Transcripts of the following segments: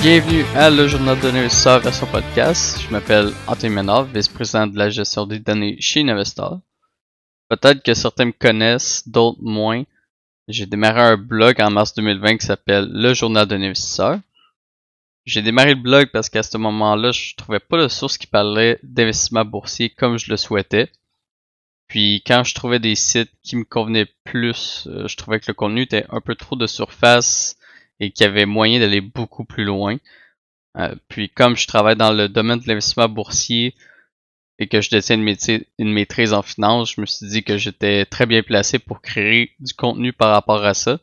Bienvenue à le journal de l'investisseur version podcast. Je m'appelle Anthony Ménard, vice-président de la gestion des données chez Investor. Peut-être que certains me connaissent, d'autres moins. J'ai démarré un blog en mars 2020 qui s'appelle Le Journal d'un investisseur. J'ai démarré le blog parce qu'à ce moment-là, je trouvais pas de source qui parlait d'investissement boursier comme je le souhaitais. Puis quand je trouvais des sites qui me convenaient plus, euh, je trouvais que le contenu était un peu trop de surface et qu'il y avait moyen d'aller beaucoup plus loin. Euh, puis comme je travaille dans le domaine de l'investissement boursier et que je détiens une, une maîtrise en finance, je me suis dit que j'étais très bien placé pour créer du contenu par rapport à ça.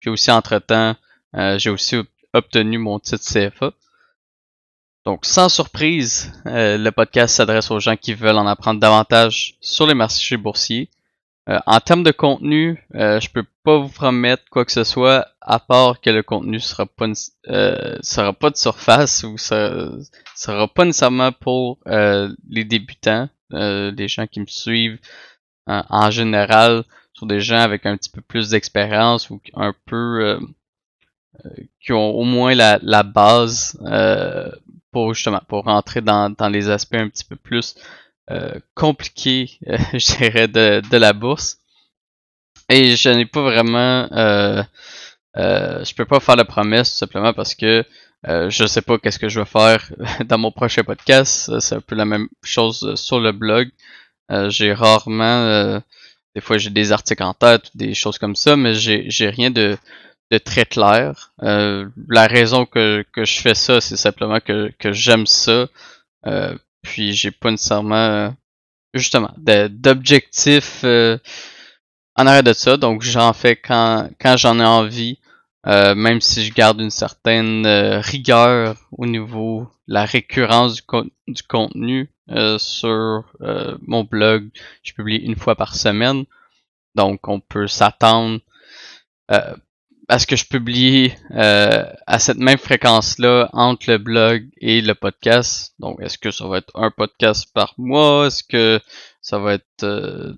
Puis aussi entre-temps, euh, j'ai aussi obtenu mon titre CFA. Donc, sans surprise, euh, le podcast s'adresse aux gens qui veulent en apprendre davantage sur les marchés boursiers. Euh, en termes de contenu, euh, je peux pas vous promettre quoi que ce soit, à part que le contenu sera pas sera pas de surface ou ça sera pas nécessairement pour les débutants, les gens qui me suivent en général, sont des gens avec un petit peu plus d'expérience ou un peu qui ont au moins la, la base euh, pour justement pour rentrer dans, dans les aspects un petit peu plus euh, compliqués, euh, je dirais, de, de la bourse. Et je n'ai pas vraiment euh, euh, je peux pas faire la promesse tout simplement parce que euh, je sais pas qu'est-ce que je vais faire dans mon prochain podcast. C'est un peu la même chose sur le blog. j'ai rarement des fois j'ai des articles en tête, des choses comme ça, mais j'ai, rien de, de très clair. Euh, la raison que, que je fais ça, c'est simplement que, que j'aime ça. Euh, puis j'ai pas nécessairement euh, justement d'objectifs euh, en arrière de ça. Donc j'en fais quand, quand j'en ai envie. Euh, même si je garde une certaine rigueur au niveau de la récurrence du, du contenu sur mon blog, je publie une fois par semaine. Donc on peut s'attendre euh, est-ce que je publie euh, à cette même fréquence-là entre le blog et le podcast? Donc, est-ce que ça va être un podcast par mois? Est-ce que ça va être euh,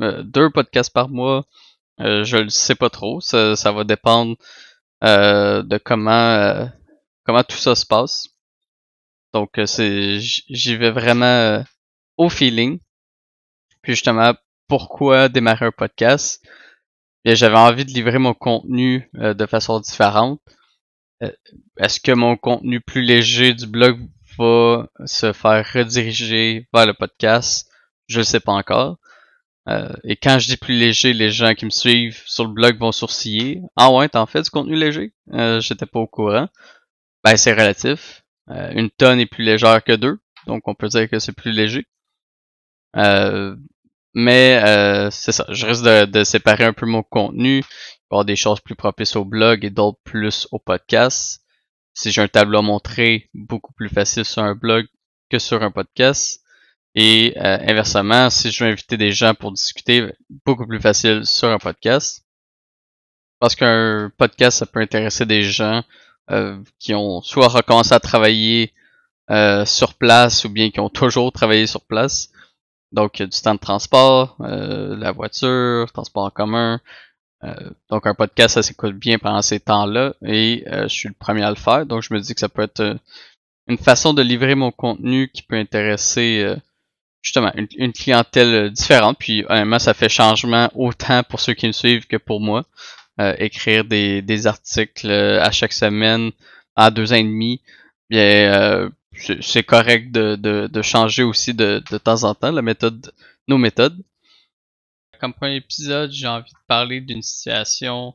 euh, deux podcasts par mois? je ne sais pas trop. Ça va dépendre de comment comment tout ça se passe. Donc, c'est j'y vais vraiment au feeling. Puis justement, pourquoi démarrer un podcast? j'avais envie de livrer mon contenu euh, de façon différente. Euh, est-ce que mon contenu plus léger du blog va se faire rediriger vers le podcast? Je ne sais pas encore. Euh, et quand je dis plus léger, les gens qui me suivent sur le blog vont sourciller. Ah ouais, t'en fais du contenu léger? J'étais pas au courant. Ben c'est relatif. une tonne est plus légère que deux, donc on peut dire que c'est plus léger. Euh, mais euh, c'est ça, je risque de, séparer un peu mon contenu. Il avoir des choses plus propices au blog et d'autres plus au podcast. Si j'ai un tableau à montrer, beaucoup plus facile sur un blog que sur un podcast. Et euh, inversement, si je veux inviter des gens pour discuter, beaucoup plus facile sur un podcast. Parce qu'un podcast, ça peut intéresser des gens euh, qui ont soit recommencé à travailler euh, sur place ou bien qui ont toujours travaillé sur place donc, du temps de transport, euh, la voiture, transport en commun. Euh, donc, un podcast, ça s'écoute bien pendant ces temps-là et euh, je suis le premier à le faire. Donc, je me dis que ça peut être une façon de livrer mon contenu qui peut intéresser justement une, clientèle différente. Puis, honnêtement, ça fait changement autant pour ceux qui me suivent que pour moi. écrire des, articles à chaque semaine à deux ans et demi, bien, c'est correct de, changer aussi de, de temps en temps la méthode, nos méthodes. Comme premier épisode, j'ai envie de parler d'une situation,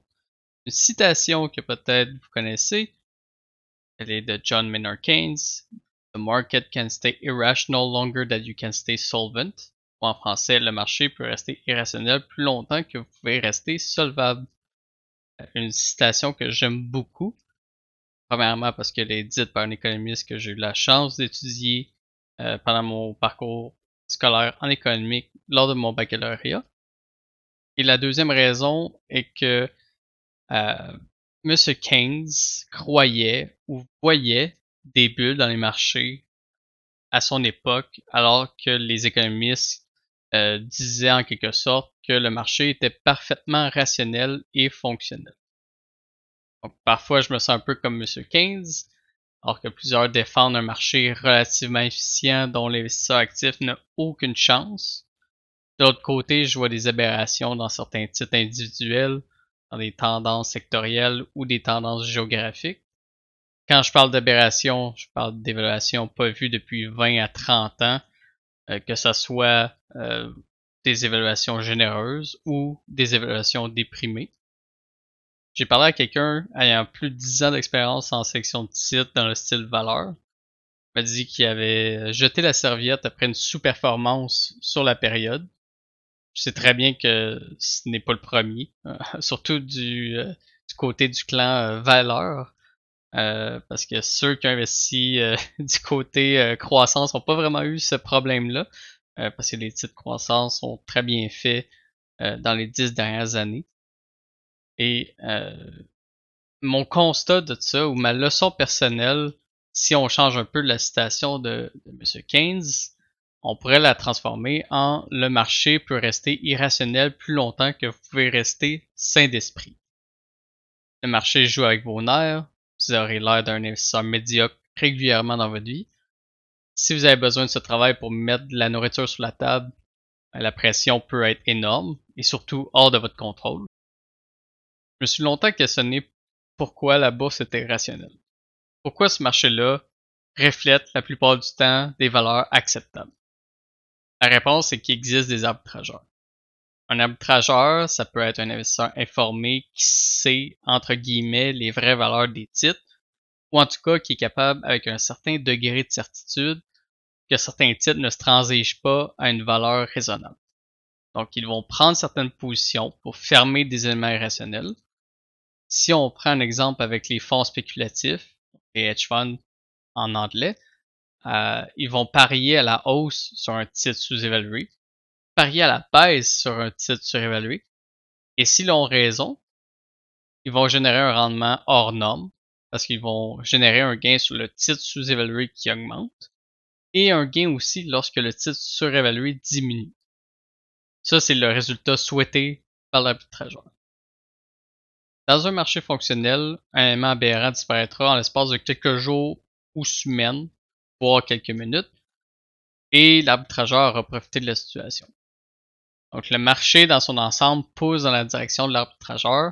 une citation que peut-être vous connaissez. Elle est de John Maynard Keynes. The market can stay irrational longer than you can stay solvent. Ou en français, le marché peut rester irrationnel plus longtemps que vous pouvez rester solvable. Une citation que j'aime beaucoup Premièrement, parce qu'elle est dite par un économiste que j'ai eu la chance d'étudier euh, pendant mon parcours scolaire en économique lors de mon baccalauréat. Et la deuxième raison est que euh, M. Keynes croyait ou voyait des dans les marchés à son époque, alors que les économistes euh, disaient en quelque sorte que le marché était parfaitement rationnel et fonctionnel parfois, je me sens un peu comme M. Keynes, alors que plusieurs défendent un marché relativement efficient dont l'investisseur actif n'a aucune chance. De l'autre côté, je vois des aberrations dans certains titres individuels, dans des tendances sectorielles ou des tendances géographiques. Quand je parle d'aberration, je parle d'évaluation pas vue depuis 20 à 30 ans, euh, que ce soit euh, des évaluations généreuses ou des évaluations déprimées. J'ai parlé à quelqu'un ayant plus de 10 ans d'expérience en section de titre dans le style valeur. Il m'a dit qu'il avait jeté la serviette après une sous-performance sur la période. Je sais très bien que ce n'est pas le premier, surtout du, euh, du, côté du clan euh, valeur. Euh, parce que ceux qui ont investi du côté croissance n'ont pas vraiment eu ce problème-là. parce que les titres croissance sont très bien faits dans les dix dernières années. Et euh, mon constat de ça, ou ma leçon personnelle, si on change un peu la citation de, de M. Keynes, on pourrait la transformer en le marché peut rester irrationnel plus longtemps que vous pouvez rester sain d'esprit. Le marché joue avec vos nerfs, vous aurez l'air d'un investisseur médiocre régulièrement dans votre vie. Si vous avez besoin de ce travail pour mettre de la nourriture sur la table, la pression peut être énorme et surtout hors de votre contrôle. Je me suis longtemps questionné pourquoi la bourse était rationnelle. Pourquoi ce marché-là reflète la plupart du temps des valeurs acceptables? La réponse est qu'il existe des arbitrageurs. Un arbitrageur, ça peut être un investisseur informé qui sait, entre guillemets, les vraies valeurs des titres, ou en tout cas qui est capable, avec un certain degré de certitude, que certains titres ne se transigent pas à une valeur raisonnable. Donc, ils vont prendre certaines positions pour fermer des éléments irrationnels, si on prend un exemple avec les fonds spéculatifs, les hedge funds en anglais, euh, ils vont parier à la hausse sur un titre sous-évalué, parier à la baisse sur un titre surévalué, et s'ils ont raison, ils vont générer un rendement hors norme, parce qu'ils vont générer un gain sur le titre sous-évalué qui augmente, et un gain aussi lorsque le titre surévalué diminue. Ça, c'est le résultat souhaité par l'arbitrageur. Dans un marché fonctionnel, un élément aberrant disparaîtra en l'espace de quelques jours ou semaines, voire quelques minutes, et l'arbitrageur aura profité de la situation. Donc le marché dans son ensemble pousse dans la direction de l'arbitrageur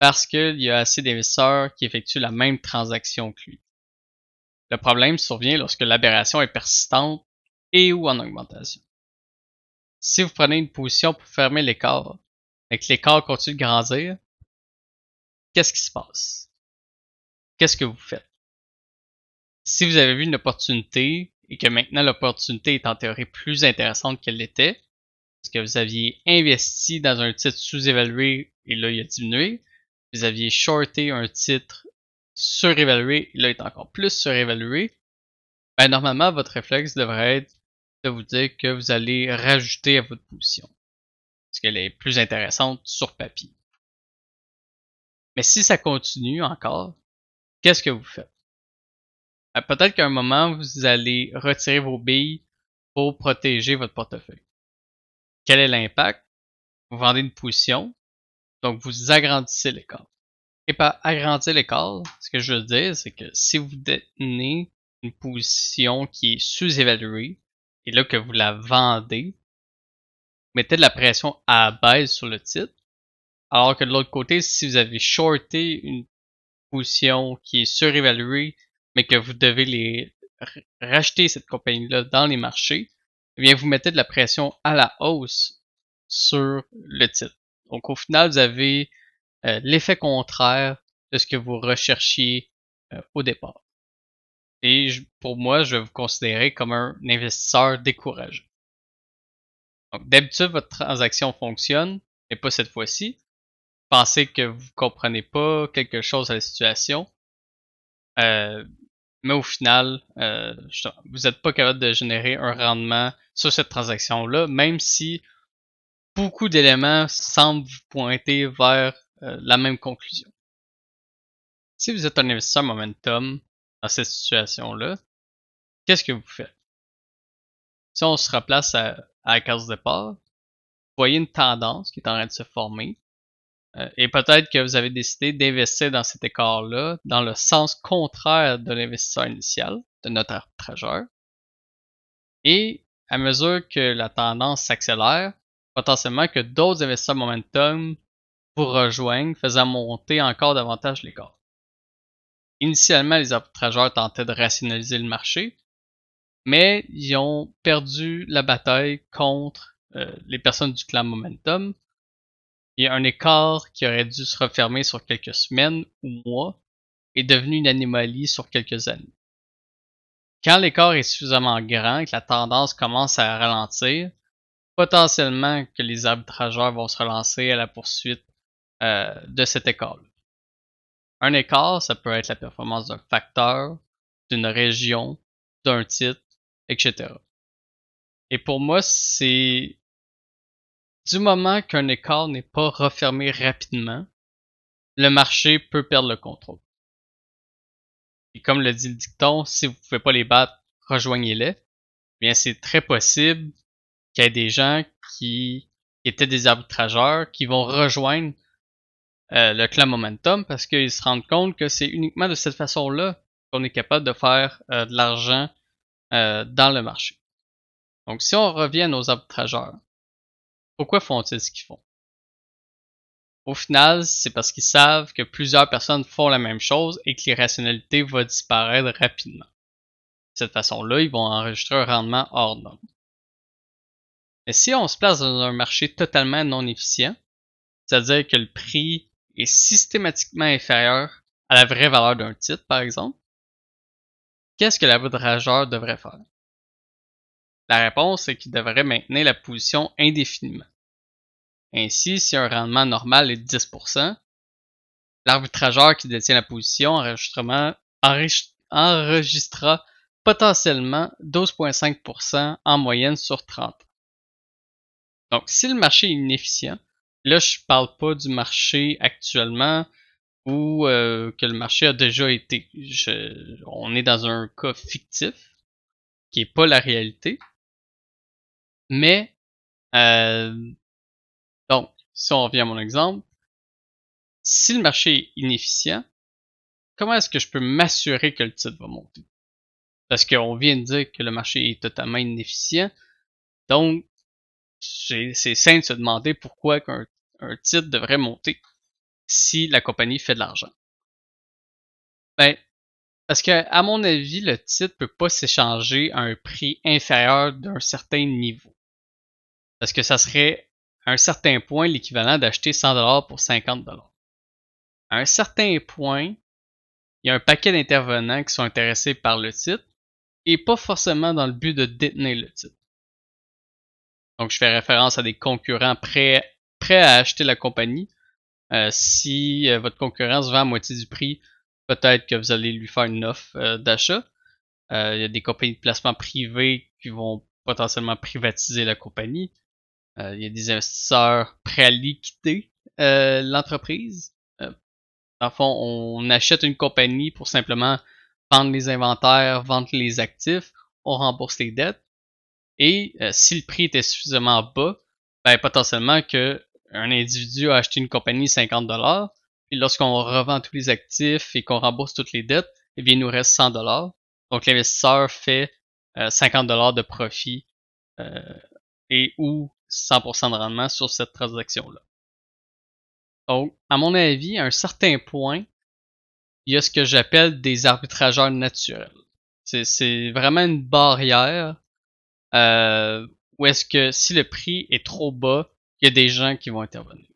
parce qu'il y a assez d'investisseurs qui effectuent la même transaction que lui. Le problème survient lorsque l'aberration est persistante et ou en augmentation. Si vous prenez une position pour fermer l'écart et que l'écart continue de grandir, qu'est-ce qui se passe? Qu'est-ce que vous faites? Si vous avez vu une opportunité et que maintenant l'opportunité est en théorie plus intéressante qu'elle l'était, parce que vous aviez investi dans un titre sous-évalué et là il a diminué, vous aviez shorté un titre surévalué et là il est encore plus surévalué, ben normalement votre réflexe devrait être de vous dire que vous allez rajouter à votre position. Parce qu'elle est plus intéressante sur papier. Mais si ça continue encore, qu'est-ce que vous faites? Euh, peut-être qu'à un moment, vous allez retirer vos billes pour protéger votre portefeuille. Quel est l'impact? Vous vendez une position, donc vous agrandissez l'écart. Et par agrandir l'écart, ce que je veux dire, c'est que si vous détenez une position qui est sous-évaluée, et là que vous la vendez, mettez de la pression à baisse sur le titre, alors que de l'autre côté, si vous avez shorté une position qui est surévaluée, mais que vous devez les racheter cette compagnie-là dans les marchés, eh bien vous mettez de la pression à la hausse sur le titre. Donc au final, vous avez euh, l'effet contraire de ce que vous recherchiez euh, au départ. Et pour moi, je vais vous considérer comme un investisseur découragé. Donc d'habitude, votre transaction fonctionne, mais pas cette fois-ci pensez que vous comprenez pas quelque chose à la situation, euh, mais au final, euh, vous n'êtes pas capable de générer un rendement sur cette transaction-là, même si beaucoup d'éléments semblent vous pointer vers euh, la même conclusion. Si vous êtes un investisseur momentum dans cette situation-là, qu'est-ce que vous faites? Si on se replace à, à la case départ, vous voyez une tendance qui est en train de se former, et peut-être que vous avez décidé d'investir dans cet écart-là dans le sens contraire de l'investisseur initial, de notre arbitrageur. Et à mesure que la tendance s'accélère, potentiellement que d'autres investisseurs momentum vous rejoignent, faisant monter encore davantage l'écart. Initialement, les arbitrageurs tentaient de rationaliser le marché, mais ils ont perdu la bataille contre euh, les personnes du clan Momentum. Un écart qui aurait dû se refermer sur quelques semaines ou mois est devenu une anomalie sur quelques années. Quand l'écart est suffisamment grand et que la tendance commence à ralentir, potentiellement que les arbitrageurs vont se relancer à la poursuite euh, de cet écart-là. Un écart, ça peut être la performance d'un facteur, d'une région, d'un titre, etc. Et pour moi, c'est du moment qu'un écart n'est pas refermé rapidement, le marché peut perdre le contrôle. Et comme le dit le dicton, si vous ne pouvez pas les battre, rejoignez-les. Eh bien, c'est très possible qu'il y ait des gens qui, étaient des arbitrageurs qui vont rejoindre euh, le clan Momentum parce qu'ils se rendent compte que c'est uniquement de cette façon-là qu'on est capable de faire euh, de l'argent euh, dans le marché. Donc, si on revient nos arbitrageurs, pourquoi font-ils ce qu'ils font? Au final, c'est parce qu'ils savent que plusieurs personnes font la même chose et que l'irrationalité va disparaître rapidement. De cette façon-là, ils vont enregistrer un rendement hors norme. Mais si on se place dans un marché totalement non efficient, c'est-à-dire que le prix est systématiquement inférieur à la vraie valeur d'un titre, par exemple, qu'est-ce que l'arbitrageur devrait faire? La réponse est qu'il devrait maintenir la position indéfiniment. Ainsi, si un rendement normal est de 10%, l'arbitrageur qui détient la position enregistrera potentiellement 12,5% en moyenne sur 30 Donc, si le marché est inefficient, là, je parle pas du marché actuellement ou euh, que le marché a déjà été. on est dans un cas fictif qui est pas la réalité. Mais euh, si on revient à mon exemple, si le marché est inefficient, comment est-ce que je peux m'assurer que le titre va monter? Parce qu'on vient de dire que le marché est totalement inefficient. Donc, c'est simple de se demander pourquoi un, un titre devrait monter si la compagnie fait de l'argent. Ben, parce que, à mon avis, le titre peut pas s'échanger à un prix inférieur d'un certain niveau. Parce que ça serait un certain point l'équivalent d'acheter 100$ pour 50$. À un certain point, il y a un paquet d'intervenants qui sont intéressés par le titre et pas forcément dans le but de détenir le titre. Donc je fais référence à des concurrents prêts, prêts à acheter la compagnie. Euh, si euh, votre concurrent se vend à moitié du prix, peut-être que vous allez lui faire une offre euh, d'achat. Il y a des compagnies de placement privées qui vont potentiellement privatiser la compagnie. Euh, il y a des investisseurs prêts à liquider euh, l'entreprise. Euh, dans fond, on achète une compagnie pour simplement vendre les inventaires, vendre les actifs, on rembourse les dettes. Et si le prix était suffisamment bas, ben, potentiellement que un individu a acheté une compagnie 50 dollars, et lorsqu'on revend tous les actifs et qu'on rembourse toutes les dettes, eh bien, il nous reste 100 dollars. Donc, l'investisseur fait 50 dollars de profit et ou 100% de rendement sur cette transaction-là. Donc, à mon avis, à un certain point, il y a ce que j'appelle des arbitrageurs naturels. C'est vraiment une barrière euh, où est-ce que si le prix est trop bas, il y a des gens qui vont intervenir.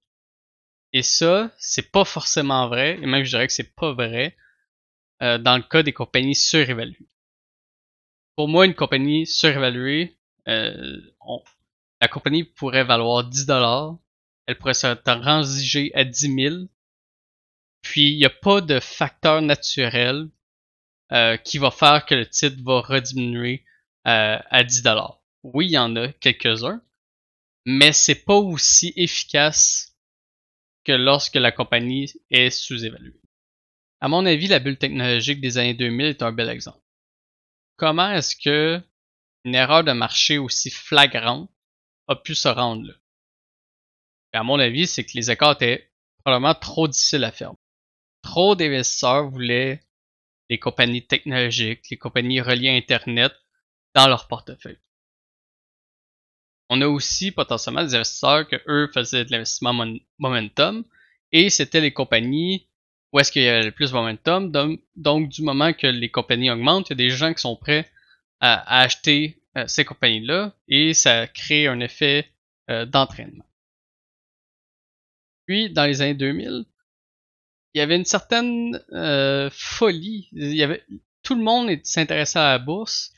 Et ça, c'est pas forcément vrai, et même je dirais que c'est pas vrai euh, dans le cas des compagnies surévaluées. Pour moi, une compagnie surévaluée, euh, on, la compagnie pourrait valoir 10 dollars, elle pourrait se transiger à 10 000, puis il n'y a pas de facteur naturel euh, qui va faire que le titre va rediminuer euh, à 10 dollars. Oui, il y en a quelques-uns, mais c'est pas aussi efficace que lorsque la compagnie est sous-évaluée. À mon avis, la bulle technologique des années 2000 est un bel exemple. Comment est-ce que une erreur de marché aussi flagrante a pu se rendre là. à mon avis, c'est que les écarts étaient probablement trop difficile à faire. Trop d'investisseurs voulaient les compagnies technologiques, les compagnies reliées à Internet dans leur portefeuille. On a aussi potentiellement des investisseurs que eux faisaient de l'investissement momentum et c'était les compagnies où est-ce qu'il y avait le plus de momentum. Donc, du moment que les compagnies augmentent, il y a des gens qui sont prêts à, acheter euh, ces compagnies-là et ça crée un effet euh, d'entraînement. Puis, dans les années 2000, il y avait une certaine euh, folie. Tout le monde s'intéressait à la bourse.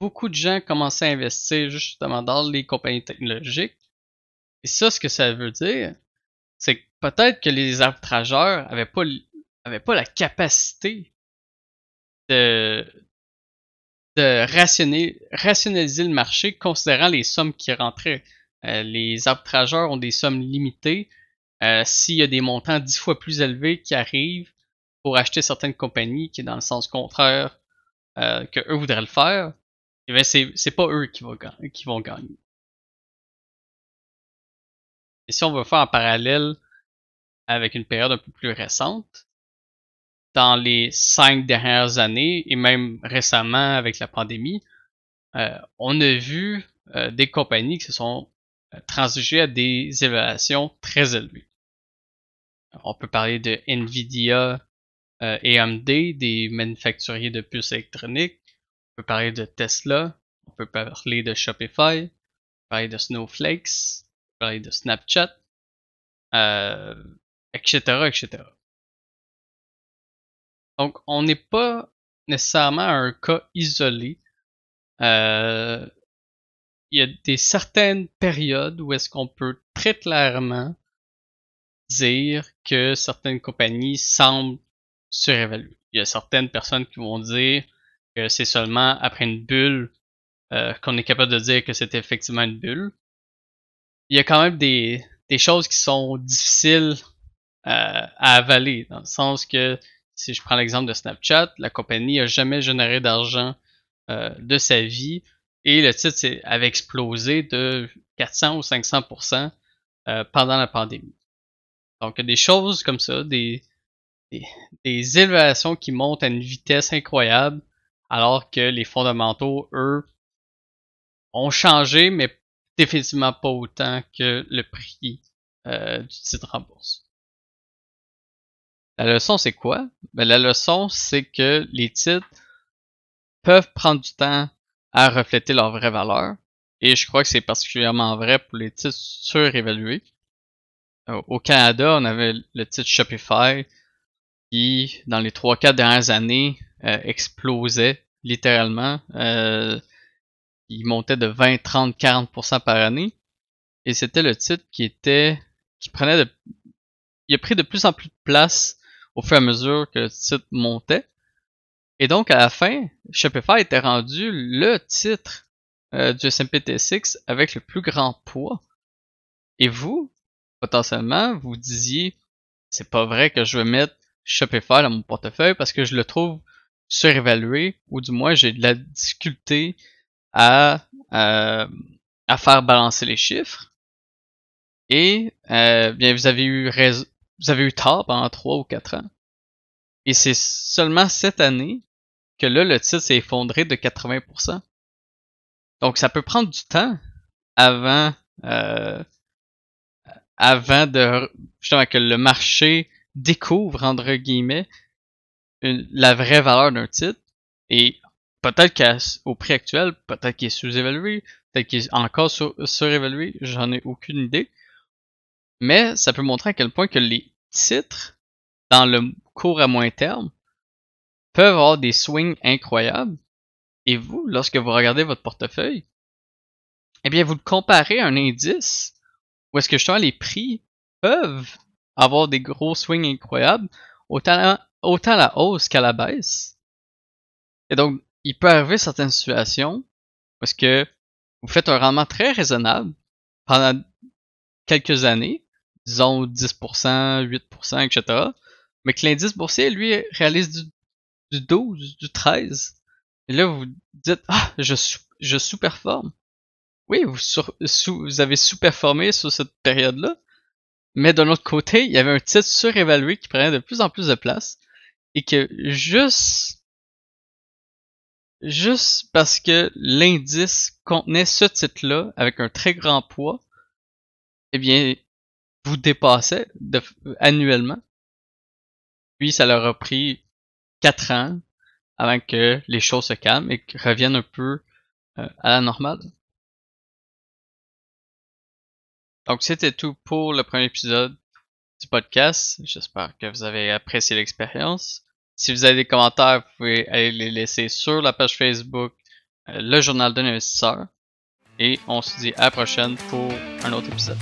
Beaucoup de gens commençaient à investir justement dans les compagnies technologiques. Et ça, ce que ça veut dire, c'est que peut-être que les arbitrageurs avaient pas, avaient pas la capacité de, de rationaliser le marché considérant les sommes qui rentraient. Euh, les arbitrageurs ont des sommes limitées. Euh, s'il y a des montants dix fois plus élevés qui arrivent pour acheter certaines compagnies qui est dans le sens contraire euh, que eux voudraient le faire, eh bien c'est, pas eux qui vont, qui vont gagner. Et si on veut faire un parallèle avec une période un peu plus récente, dans les cinq dernières années et même récemment avec la pandémie, euh, on a vu euh, des compagnies qui se sont euh, transigées à des évaluations très élevées. On peut parler de Nvidia et AMD, des manufacturiers de puces électroniques. On peut parler de Tesla. On peut parler de Shopify. On peut parler de Snowflakes. On peut parler de Snapchat. etc., etc. Donc, on n'est pas nécessairement un cas isolé. Euh, il y a des certaines périodes où est-ce qu'on peut très clairement dire que certaines compagnies semblent surévaluer. Il y a certaines personnes qui vont dire que c'est seulement après une bulle euh, qu'on est capable de dire que c'est effectivement une bulle. Il y a quand même des, des choses qui sont difficiles euh, à avaler, dans le sens que si je prends l'exemple de Snapchat, la compagnie a jamais généré d'argent euh, de sa vie et le titre avait explosé de 400 ou 500% euh, pendant la pandémie. Donc, il y a des choses comme ça, des, des, qui montent à une vitesse incroyable, alors que les fondamentaux, eux, ont changé, mais définitivement pas autant que le prix euh, du titre en bourse. La leçon, c'est quoi? Ben, la leçon, c'est que les titres peuvent prendre du temps à refléter leur vraie valeur. Et je crois que c'est particulièrement vrai pour les titres surévalués. Au Canada, on avait le titre Shopify qui, dans les 3-4 dernières années, euh, explosait littéralement. Euh, il montait de 20, 30, 40% par année. Et c'était le titre qui était qui prenait de il a pris de plus en plus de place au fur et à mesure que le titre montait. Et donc, à la fin, Shopify était rendu le titre euh, du S&P T6 avec le plus grand poids. Et vous, potentiellement, vous disiez, c'est pas vrai que je vais mettre Shopify dans mon portefeuille parce que je le trouve surévalué, ou du moins j'ai de la difficulté à, euh, à faire balancer les chiffres. Et euh, bien, vous avez eu raison, vous avez eu tort pendant 3 ou 4 ans. Et c'est seulement cette année que là, le titre s'est effondré de 80%. Donc ça peut prendre du temps avant euh, avant de justement que le marché découvre entre guillemets la vraie valeur d'un titre et peut-être qu'au prix actuel, peut-être qu'il est sous-évalué, peut-être qu'il est encore surévalué, j'en ai aucune idée. Mais ça peut montrer à quel point que les titres, dans le court à moyen terme, peuvent avoir des swings incroyables. Et vous, lorsque vous regardez votre portefeuille, eh bien, vous le comparez à un indice où est-ce que justement les prix peuvent avoir des gros swings incroyables, autant, autant à la hausse qu'à la baisse. Et donc, il peut arriver certaines situations parce que vous faites un rendement très raisonnable pendant quelques années, disons 10%, 8%, etc. Mais que l'indice boursier, lui, réalise du, 12, du 13. Et là, vous dites, ah, je, je sous-performe. Oui, vous, vous avez sous-performé sur cette période-là. Mais d'un autre côté, il y avait un titre surévalué qui prenait de plus en plus de place et que juste juste parce que l'indice contenait ce titre-là avec un très grand poids, eh bien, vous dépassait annuellement. Puis ça leur a pris quatre ans avant que les choses se calment et reviennent un peu euh, à la normale. Donc c'était tout pour le premier épisode du podcast. J'espère que vous avez apprécié l'expérience. Si vous avez des commentaires, vous pouvez aller les laisser sur la page Facebook euh, Le Journal d'un investisseur. Et on se dit à la prochaine pour un autre épisode.